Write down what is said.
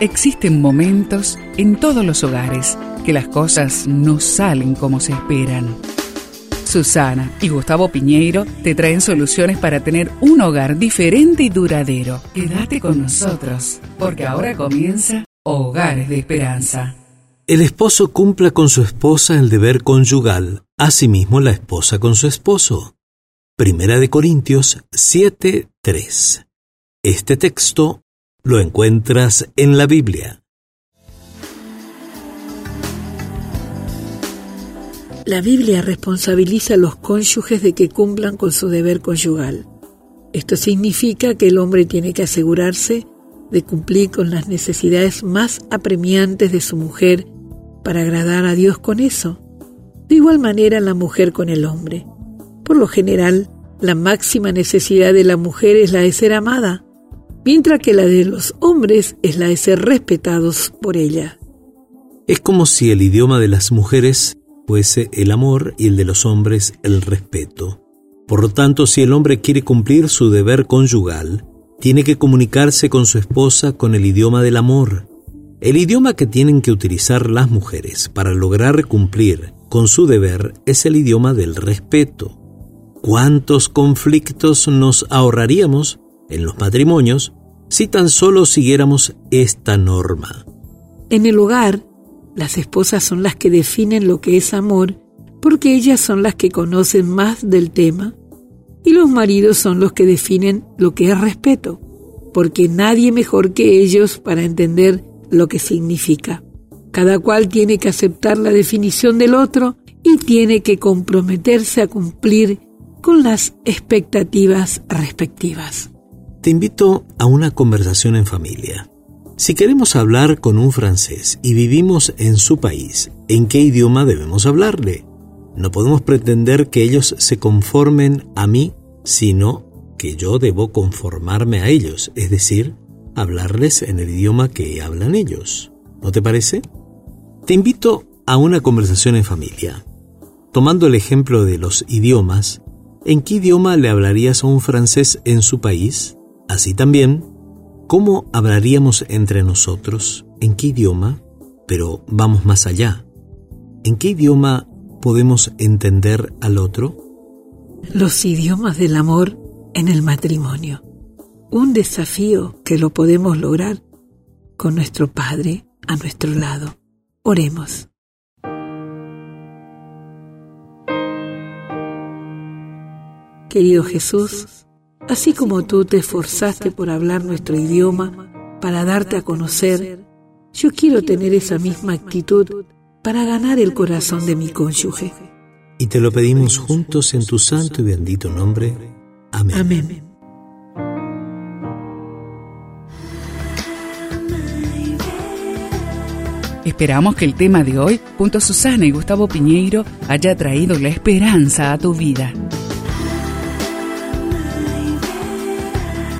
Existen momentos en todos los hogares que las cosas no salen como se esperan. Susana y Gustavo Piñeiro te traen soluciones para tener un hogar diferente y duradero. Quédate con nosotros, porque ahora comienza Hogares de Esperanza. El esposo cumpla con su esposa el deber conyugal, asimismo la esposa con su esposo. Primera de Corintios 7:3. Este texto lo encuentras en la Biblia. La Biblia responsabiliza a los cónyuges de que cumplan con su deber conyugal. Esto significa que el hombre tiene que asegurarse de cumplir con las necesidades más apremiantes de su mujer para agradar a Dios con eso. De igual manera la mujer con el hombre. Por lo general, la máxima necesidad de la mujer es la de ser amada, mientras que la de los hombres es la de ser respetados por ella. Es como si el idioma de las mujeres fuese el amor y el de los hombres el respeto. Por lo tanto, si el hombre quiere cumplir su deber conyugal, tiene que comunicarse con su esposa con el idioma del amor. El idioma que tienen que utilizar las mujeres para lograr cumplir con su deber es el idioma del respeto. ¿Cuántos conflictos nos ahorraríamos en los matrimonios si tan solo siguiéramos esta norma. En el hogar, las esposas son las que definen lo que es amor porque ellas son las que conocen más del tema y los maridos son los que definen lo que es respeto, porque nadie mejor que ellos para entender lo que significa. Cada cual tiene que aceptar la definición del otro y tiene que comprometerse a cumplir con las expectativas respectivas te invito a una conversación en familia. Si queremos hablar con un francés y vivimos en su país, ¿en qué idioma debemos hablarle? No podemos pretender que ellos se conformen a mí, sino que yo debo conformarme a ellos, es decir, hablarles en el idioma que hablan ellos. ¿No te parece? Te invito a una conversación en familia. Tomando el ejemplo de los idiomas, ¿en qué idioma le hablarías a un francés en su país? Así también, ¿cómo hablaríamos entre nosotros? ¿En qué idioma? Pero vamos más allá. ¿En qué idioma podemos entender al otro? Los idiomas del amor en el matrimonio. Un desafío que lo podemos lograr con nuestro Padre a nuestro lado. Oremos. Querido Jesús, Así como tú te esforzaste por hablar nuestro idioma para darte a conocer, yo quiero tener esa misma actitud para ganar el corazón de mi cónyuge. Y te lo pedimos juntos en tu santo y bendito nombre. Amén. Amén. Esperamos que el tema de hoy, junto a Susana y Gustavo Piñeiro, haya traído la esperanza a tu vida.